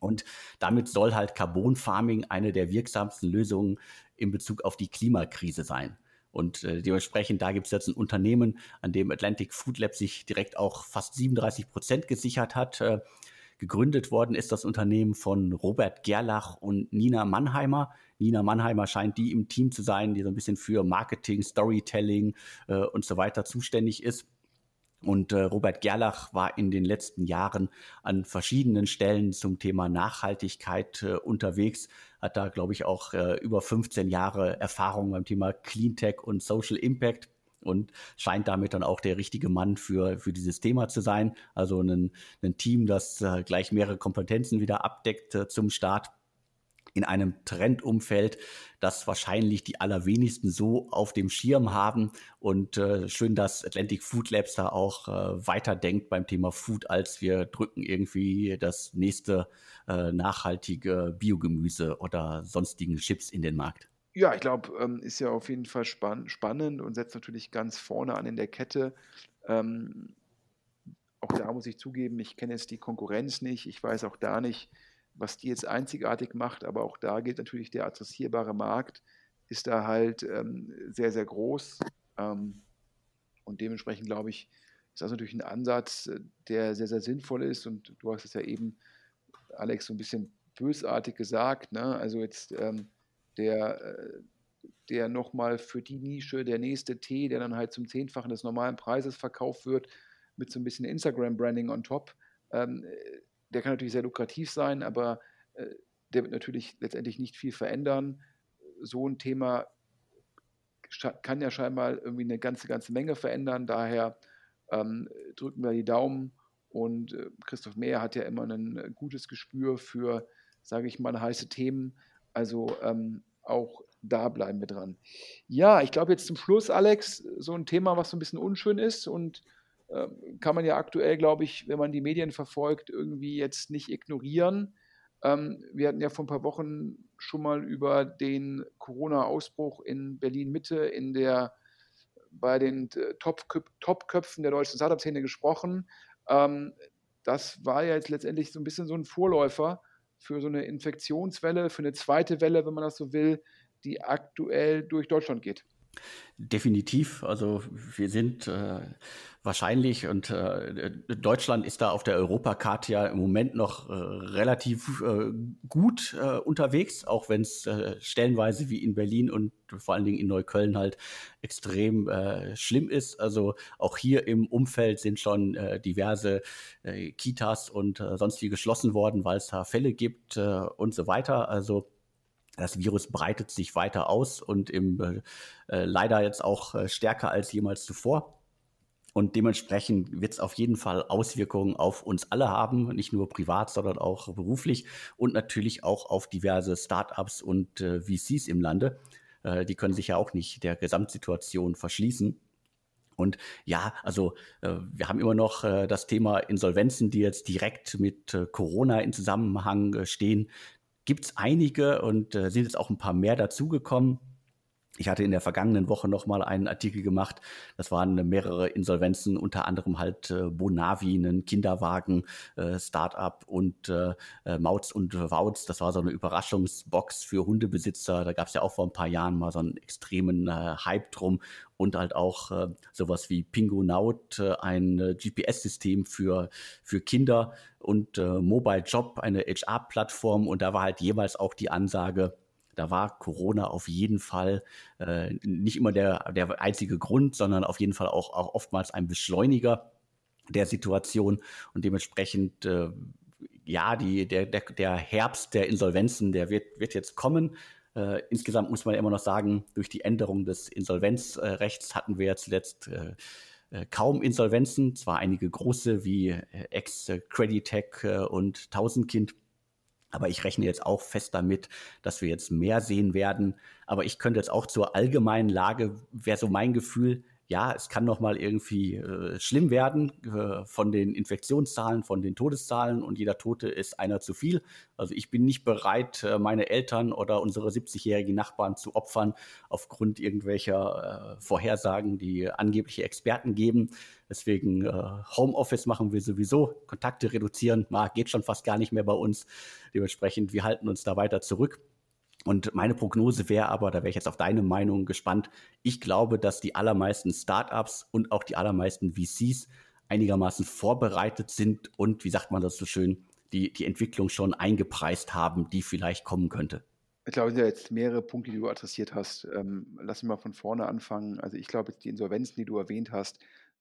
Und damit soll halt Carbon Farming eine der wirksamsten Lösungen in Bezug auf die Klimakrise sein. Und äh, dementsprechend, da gibt es jetzt ein Unternehmen, an dem Atlantic Food Lab sich direkt auch fast 37 Prozent gesichert hat. Äh, gegründet worden ist das Unternehmen von Robert Gerlach und Nina Mannheimer. Nina Mannheimer scheint die im Team zu sein, die so ein bisschen für Marketing, Storytelling äh, und so weiter zuständig ist. Und äh, Robert Gerlach war in den letzten Jahren an verschiedenen Stellen zum Thema Nachhaltigkeit äh, unterwegs, hat da, glaube ich, auch äh, über 15 Jahre Erfahrung beim Thema Cleantech und Social Impact und scheint damit dann auch der richtige Mann für, für dieses Thema zu sein. Also ein, ein Team, das äh, gleich mehrere Kompetenzen wieder abdeckt äh, zum Start in einem Trendumfeld, das wahrscheinlich die allerwenigsten so auf dem Schirm haben. Und äh, schön, dass Atlantic Food Labs da auch äh, weiterdenkt beim Thema Food, als wir drücken irgendwie das nächste äh, nachhaltige Biogemüse oder sonstigen Chips in den Markt. Ja, ich glaube, ähm, ist ja auf jeden Fall spann spannend und setzt natürlich ganz vorne an in der Kette. Ähm, auch da muss ich zugeben, ich kenne jetzt die Konkurrenz nicht. Ich weiß auch da nicht, was die jetzt einzigartig macht, aber auch da gilt natürlich, der adressierbare Markt ist da halt ähm, sehr, sehr groß. Ähm, Und dementsprechend glaube ich, ist das natürlich ein Ansatz, äh, der sehr, sehr sinnvoll ist. Und du hast es ja eben, Alex, so ein bisschen bösartig gesagt. Ne? Also jetzt ähm, der, äh, der nochmal für die Nische, der nächste Tee, der dann halt zum Zehnfachen des normalen Preises verkauft wird, mit so ein bisschen Instagram-Branding on top. Ähm, äh, der kann natürlich sehr lukrativ sein, aber äh, der wird natürlich letztendlich nicht viel verändern. So ein Thema kann ja scheinbar irgendwie eine ganze, ganze Menge verändern. Daher ähm, drücken wir die Daumen. Und äh, Christoph Mehr hat ja immer ein äh, gutes Gespür für, sage ich mal, heiße Themen. Also ähm, auch da bleiben wir dran. Ja, ich glaube jetzt zum Schluss, Alex, so ein Thema, was so ein bisschen unschön ist und kann man ja aktuell, glaube ich, wenn man die Medien verfolgt, irgendwie jetzt nicht ignorieren. Ähm, wir hatten ja vor ein paar Wochen schon mal über den Corona-Ausbruch in Berlin-Mitte in der bei den äh, Top-Köpfen der deutschen Startup-Szene gesprochen. Ähm, das war ja jetzt letztendlich so ein bisschen so ein Vorläufer für so eine Infektionswelle, für eine zweite Welle, wenn man das so will, die aktuell durch Deutschland geht. Definitiv. Also wir sind äh, wahrscheinlich und äh, Deutschland ist da auf der Europakarte ja im Moment noch äh, relativ äh, gut äh, unterwegs, auch wenn es äh, stellenweise wie in Berlin und vor allen Dingen in Neukölln halt extrem schlimm ist. Also auch hier im Umfeld sind schon diverse Kitas und sonstige geschlossen worden, weil es da Fälle gibt und so weiter. Also das Virus breitet sich weiter aus und im, äh, äh, leider jetzt auch äh, stärker als jemals zuvor. Und dementsprechend wird es auf jeden Fall Auswirkungen auf uns alle haben, nicht nur privat, sondern auch beruflich und natürlich auch auf diverse Startups und äh, VCs im Lande. Äh, die können sich ja auch nicht der Gesamtsituation verschließen. Und ja, also äh, wir haben immer noch äh, das Thema Insolvenzen, die jetzt direkt mit äh, Corona in Zusammenhang äh, stehen gibt es einige und äh, sind jetzt auch ein paar mehr dazugekommen. Ich hatte in der vergangenen Woche noch mal einen Artikel gemacht. Das waren mehrere Insolvenzen, unter anderem halt äh, Bonavi, ein Kinderwagen, äh, Startup und äh, Mautz und Wautz. Das war so eine Überraschungsbox für Hundebesitzer. Da gab es ja auch vor ein paar Jahren mal so einen extremen Hype drum und halt auch äh, sowas wie Pingonaut, äh, ein äh, GPS-System für, für Kinder und äh, Mobile Job, eine HR-Plattform. Und da war halt jeweils auch die Ansage, da war Corona auf jeden Fall äh, nicht immer der, der einzige Grund, sondern auf jeden Fall auch, auch oftmals ein Beschleuniger der Situation. Und dementsprechend äh, ja, die, der, der, der Herbst der Insolvenzen, der wird, wird jetzt kommen. Äh, insgesamt muss man immer noch sagen, durch die Änderung des Insolvenzrechts hatten wir zuletzt äh, äh, kaum Insolvenzen, zwar einige große wie äh, Ex-Creditec äh, und Tausendkind, aber ich rechne jetzt auch fest damit, dass wir jetzt mehr sehen werden. Aber ich könnte jetzt auch zur allgemeinen Lage, wäre so mein Gefühl, ja, es kann noch mal irgendwie äh, schlimm werden äh, von den Infektionszahlen, von den Todeszahlen und jeder Tote ist einer zu viel. Also ich bin nicht bereit, äh, meine Eltern oder unsere 70-jährigen Nachbarn zu opfern aufgrund irgendwelcher äh, Vorhersagen, die angebliche Experten geben. Deswegen äh, Homeoffice machen wir sowieso, Kontakte reduzieren, geht schon fast gar nicht mehr bei uns. Dementsprechend, wir halten uns da weiter zurück. Und meine Prognose wäre aber, da wäre ich jetzt auf deine Meinung gespannt, ich glaube, dass die allermeisten Startups und auch die allermeisten VCs einigermaßen vorbereitet sind und, wie sagt man das so schön, die, die Entwicklung schon eingepreist haben, die vielleicht kommen könnte. Ich glaube, sind ja jetzt mehrere Punkte, die du adressiert hast. Ähm, lass mich mal von vorne anfangen. Also ich glaube, die Insolvenzen, die du erwähnt hast,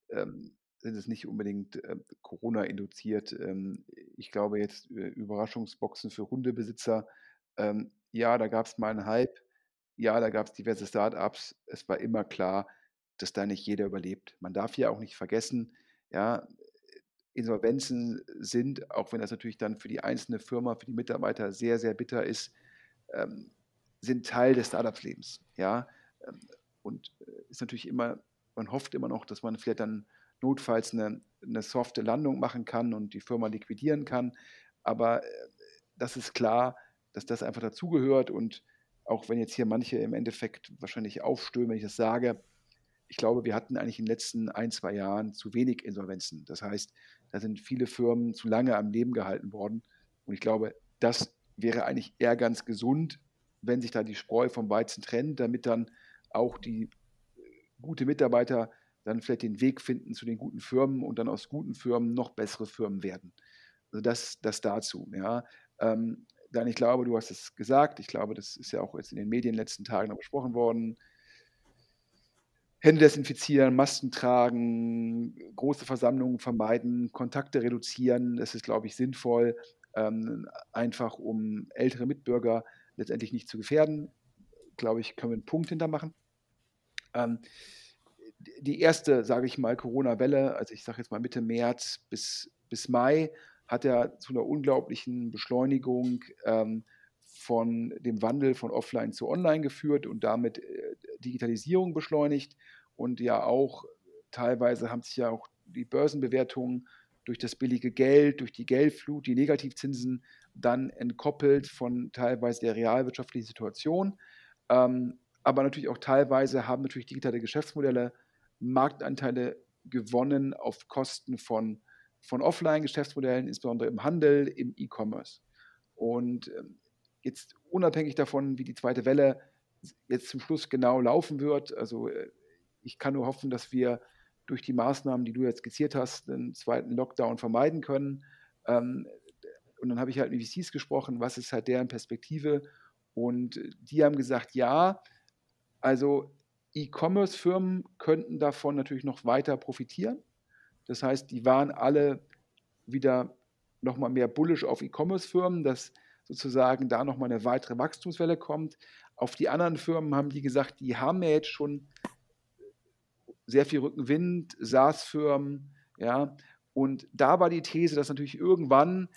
ähm, sind es nicht unbedingt äh, Corona induziert. Ähm, ich glaube jetzt äh, Überraschungsboxen für Hundebesitzer ähm, ja, da gab es mal einen Hype. Ja, da gab es diverse Startups. Es war immer klar, dass da nicht jeder überlebt. Man darf ja auch nicht vergessen, ja, Insolvenzen sind, auch wenn das natürlich dann für die einzelne Firma, für die Mitarbeiter sehr, sehr bitter ist, ähm, sind Teil des Startups-Lebens. Ja? Ähm, und äh, ist natürlich immer, man hofft immer noch, dass man vielleicht dann notfalls eine, eine softe Landung machen kann und die Firma liquidieren kann. Aber äh, das ist klar, dass das einfach dazugehört und auch wenn jetzt hier manche im Endeffekt wahrscheinlich aufstöhnen, wenn ich das sage, ich glaube, wir hatten eigentlich in den letzten ein, zwei Jahren zu wenig Insolvenzen. Das heißt, da sind viele Firmen zu lange am Leben gehalten worden. Und ich glaube, das wäre eigentlich eher ganz gesund, wenn sich da die Spreu vom Weizen trennt, damit dann auch die äh, gute Mitarbeiter dann vielleicht den Weg finden zu den guten Firmen und dann aus guten Firmen noch bessere Firmen werden. Also das, das dazu. Ja. Ähm, dann, ich glaube, du hast es gesagt, ich glaube, das ist ja auch jetzt in den Medien in den letzten Tagen noch besprochen worden. Hände desinfizieren, Masken tragen, große Versammlungen vermeiden, Kontakte reduzieren, das ist, glaube ich, sinnvoll, ähm, einfach um ältere Mitbürger letztendlich nicht zu gefährden. Glaube ich, können wir einen Punkt hintermachen. Ähm, die erste, sage ich mal, Corona-Welle, also ich sage jetzt mal Mitte März bis, bis Mai, hat ja zu einer unglaublichen Beschleunigung ähm, von dem Wandel von Offline zu Online geführt und damit äh, Digitalisierung beschleunigt. Und ja auch teilweise haben sich ja auch die Börsenbewertungen durch das billige Geld, durch die Geldflut, die Negativzinsen dann entkoppelt von teilweise der realwirtschaftlichen Situation. Ähm, aber natürlich auch teilweise haben natürlich digitale Geschäftsmodelle Marktanteile gewonnen auf Kosten von, von Offline-Geschäftsmodellen, insbesondere im Handel, im E-Commerce. Und ähm, jetzt unabhängig davon, wie die zweite Welle jetzt zum Schluss genau laufen wird, also äh, ich kann nur hoffen, dass wir durch die Maßnahmen, die du jetzt skizziert hast, den zweiten Lockdown vermeiden können. Ähm, und dann habe ich halt mit VCs gesprochen, was ist halt deren Perspektive? Und die haben gesagt, ja, also E-Commerce-Firmen könnten davon natürlich noch weiter profitieren. Das heißt, die waren alle wieder nochmal mehr bullish auf E-Commerce-Firmen, dass sozusagen da nochmal eine weitere Wachstumswelle kommt. Auf die anderen Firmen haben die gesagt, die haben ja jetzt schon sehr viel Rückenwind, SaaS-Firmen, ja. Und da war die These, dass natürlich irgendwann,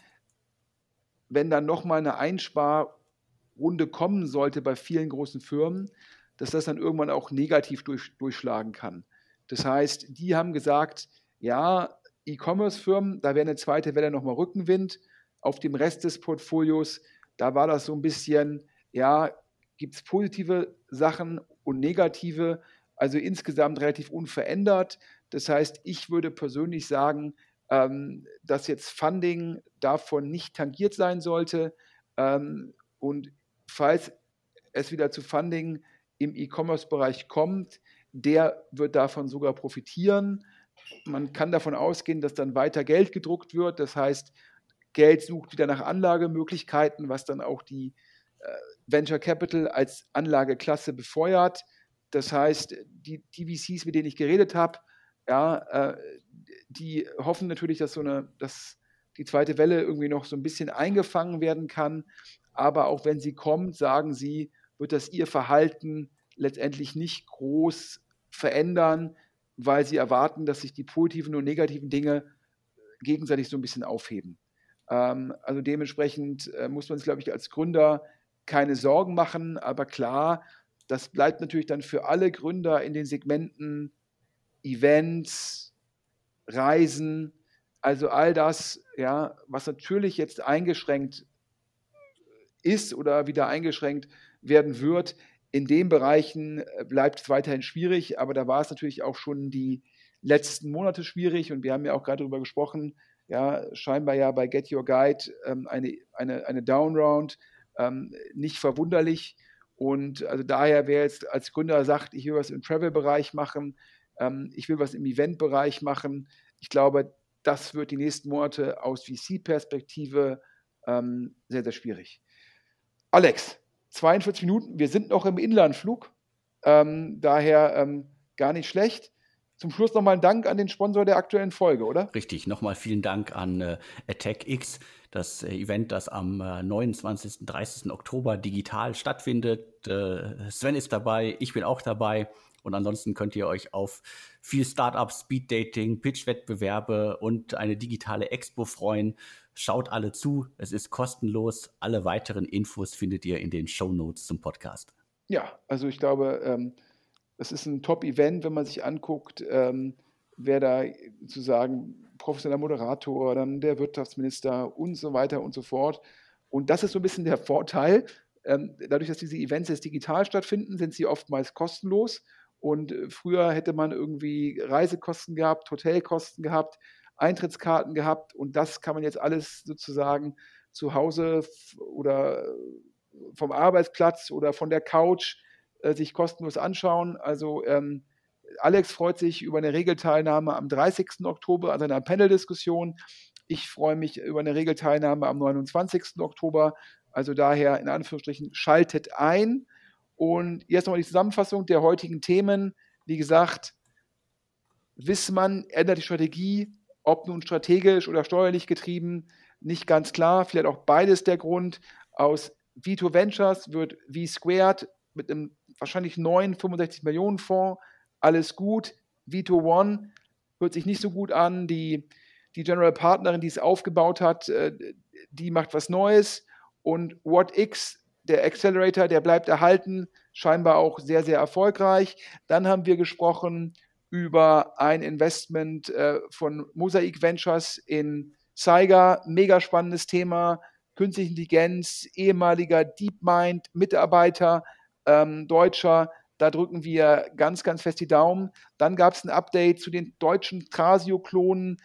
wenn dann nochmal eine Einsparrunde kommen sollte bei vielen großen Firmen, dass das dann irgendwann auch negativ durch, durchschlagen kann. Das heißt, die haben gesagt, ja, E-Commerce-Firmen, da wäre eine zweite Welle nochmal Rückenwind. Auf dem Rest des Portfolios, da war das so ein bisschen, ja, gibt es positive Sachen und negative, also insgesamt relativ unverändert. Das heißt, ich würde persönlich sagen, ähm, dass jetzt Funding davon nicht tangiert sein sollte. Ähm, und falls es wieder zu Funding im E-Commerce-Bereich kommt, der wird davon sogar profitieren. Man kann davon ausgehen, dass dann weiter Geld gedruckt wird. Das heißt, Geld sucht wieder nach Anlagemöglichkeiten, was dann auch die äh, Venture Capital als Anlageklasse befeuert. Das heißt, die, die VCs, mit denen ich geredet habe, ja, äh, die hoffen natürlich, dass so eine, dass die zweite Welle irgendwie noch so ein bisschen eingefangen werden kann. Aber auch wenn sie kommt, sagen sie, wird das ihr Verhalten letztendlich nicht groß verändern, weil sie erwarten, dass sich die positiven und negativen Dinge gegenseitig so ein bisschen aufheben. Ähm, also dementsprechend äh, muss man sich, glaube ich, als Gründer keine Sorgen machen, aber klar, das bleibt natürlich dann für alle Gründer in den Segmenten Events, Reisen, also all das, ja, was natürlich jetzt eingeschränkt ist oder wieder eingeschränkt werden wird. In den Bereichen äh, bleibt es weiterhin schwierig, aber da war es natürlich auch schon die letzten Monate schwierig und wir haben ja auch gerade darüber gesprochen, ja, scheinbar ja bei Get Your Guide ähm, eine, eine, eine Downround, ähm, nicht verwunderlich. Und also daher, wer jetzt als Gründer sagt, ich will was im Travel-Bereich machen, ähm, ich will was im Event-Bereich machen, ich glaube, das wird die nächsten Monate aus VC-Perspektive ähm, sehr, sehr schwierig. Alex, 42 Minuten. Wir sind noch im Inlandflug. Ähm, daher ähm, gar nicht schlecht. Zum Schluss nochmal ein Dank an den Sponsor der aktuellen Folge, oder? Richtig, nochmal vielen Dank an äh, AttackX, das äh, Event, das am äh, 29. 30. Oktober digital stattfindet. Äh, Sven ist dabei, ich bin auch dabei. Und ansonsten könnt ihr euch auf viel Startup, Speed Dating, Pitch-Wettbewerbe und eine digitale Expo freuen. Schaut alle zu, es ist kostenlos. Alle weiteren Infos findet ihr in den Show Notes zum Podcast. Ja, also ich glaube, ähm, es ist ein Top-Event, wenn man sich anguckt, ähm, wer da sozusagen professioneller Moderator, dann der Wirtschaftsminister und so weiter und so fort. Und das ist so ein bisschen der Vorteil. Ähm, dadurch, dass diese Events jetzt digital stattfinden, sind sie oftmals kostenlos. Und äh, früher hätte man irgendwie Reisekosten gehabt, Hotelkosten gehabt, Eintrittskarten gehabt und das kann man jetzt alles sozusagen zu Hause oder vom Arbeitsplatz oder von der Couch äh, sich kostenlos anschauen. Also ähm, Alex freut sich über eine Regelteilnahme am 30. Oktober an einer Panel-Diskussion. Ich freue mich über eine Regelteilnahme am 29. Oktober. Also daher in Anführungsstrichen schaltet ein. Und jetzt nochmal die Zusammenfassung der heutigen Themen. Wie gesagt, Wissmann ändert die Strategie, ob nun strategisch oder steuerlich getrieben, nicht ganz klar. Vielleicht auch beides der Grund. Aus Vito Ventures wird V Squared mit einem wahrscheinlich neuen 65 Millionen Fonds. Alles gut. Vito One hört sich nicht so gut an. Die, die General Partnerin, die es aufgebaut hat, äh, die macht was Neues. Und WhatX, der Accelerator, der bleibt erhalten, scheinbar auch sehr, sehr erfolgreich. Dann haben wir gesprochen über ein Investment äh, von Mosaic Ventures in Zeiger, mega spannendes Thema, künstliche Intelligenz, ehemaliger DeepMind-Mitarbeiter, ähm, Deutscher, da drücken wir ganz, ganz fest die Daumen. Dann gab es ein Update zu den deutschen Trasio-Klonen.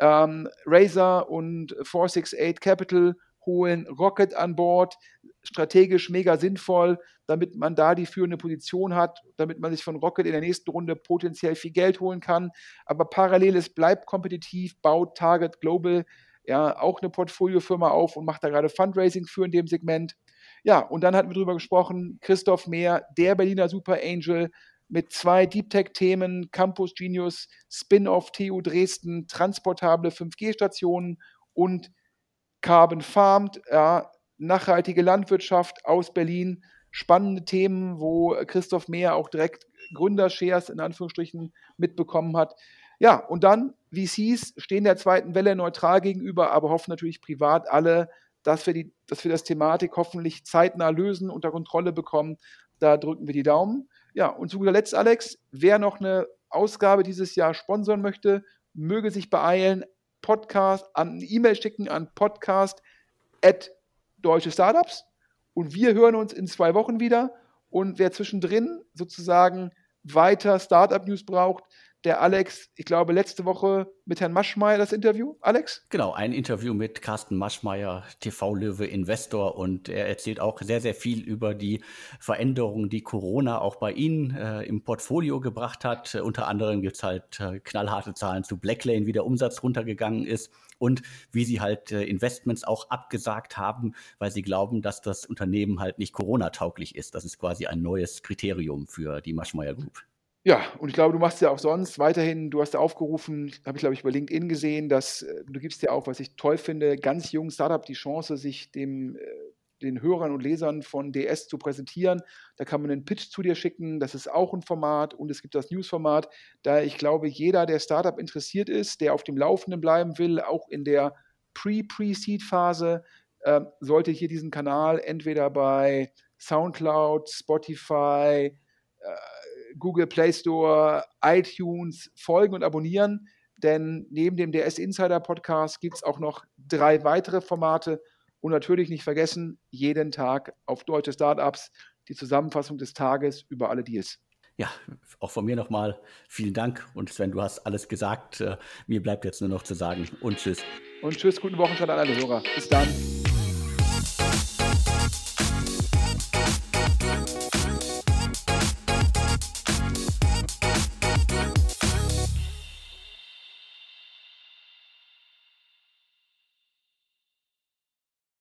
Ähm, Razer und 468 Capital holen Rocket an Bord. Strategisch mega sinnvoll, damit man da die führende Position hat, damit man sich von Rocket in der nächsten Runde potenziell viel Geld holen kann. Aber parallel, es bleibt kompetitiv, baut Target Global ja auch eine Portfoliofirma auf und macht da gerade Fundraising für in dem Segment. Ja, und dann hatten wir darüber gesprochen, Christoph Mehr, der Berliner Super Angel, mit zwei Deep Tech-Themen, Campus Genius, Spin-off TU Dresden, transportable 5G-Stationen und Carbon Farmed, ja, nachhaltige Landwirtschaft aus Berlin. Spannende Themen, wo Christoph Mehr auch direkt Gründershares in Anführungsstrichen mitbekommen hat. Ja, und dann VCs stehen der zweiten Welle neutral gegenüber, aber hoffen natürlich privat alle, dass wir, die, dass wir das Thematik hoffentlich zeitnah lösen, unter Kontrolle bekommen. Da drücken wir die Daumen. Ja, und zu guter Letzt, Alex, wer noch eine Ausgabe dieses Jahr sponsern möchte, möge sich beeilen. Podcast, an E-Mail schicken an podcast at deutsche Startups. Und wir hören uns in zwei Wochen wieder. Und wer zwischendrin sozusagen weiter Startup-News braucht, der Alex, ich glaube, letzte Woche mit Herrn Maschmeyer das Interview. Alex? Genau, ein Interview mit Carsten Maschmeyer, TV-Löwe, Investor. Und er erzählt auch sehr, sehr viel über die Veränderungen, die Corona auch bei Ihnen äh, im Portfolio gebracht hat. Äh, unter anderem gibt es halt äh, knallharte Zahlen zu Blacklane, wie der Umsatz runtergegangen ist und wie sie halt äh, Investments auch abgesagt haben, weil sie glauben, dass das Unternehmen halt nicht Corona-tauglich ist. Das ist quasi ein neues Kriterium für die Maschmeyer Group. Ja, und ich glaube, du machst ja auch sonst weiterhin, du hast aufgerufen, habe ich glaube ich bei LinkedIn gesehen, dass äh, du gibst ja auch, was ich toll finde, ganz jungen Startup die Chance, sich dem, äh, den Hörern und Lesern von DS zu präsentieren. Da kann man einen Pitch zu dir schicken, das ist auch ein Format und es gibt das News-Format. Da ich glaube, jeder, der Startup interessiert ist, der auf dem Laufenden bleiben will, auch in der Pre-Pre-Seed-Phase, äh, sollte hier diesen Kanal entweder bei SoundCloud, Spotify, äh, Google Play Store, iTunes folgen und abonnieren, denn neben dem DS Insider Podcast gibt es auch noch drei weitere Formate und natürlich nicht vergessen, jeden Tag auf deutsche Startups die Zusammenfassung des Tages über alle Deals. Ja, auch von mir nochmal vielen Dank und Sven, du hast alles gesagt. Äh, mir bleibt jetzt nur noch zu sagen und tschüss. Und tschüss, guten Wochenstart an alle Hörer. Bis dann.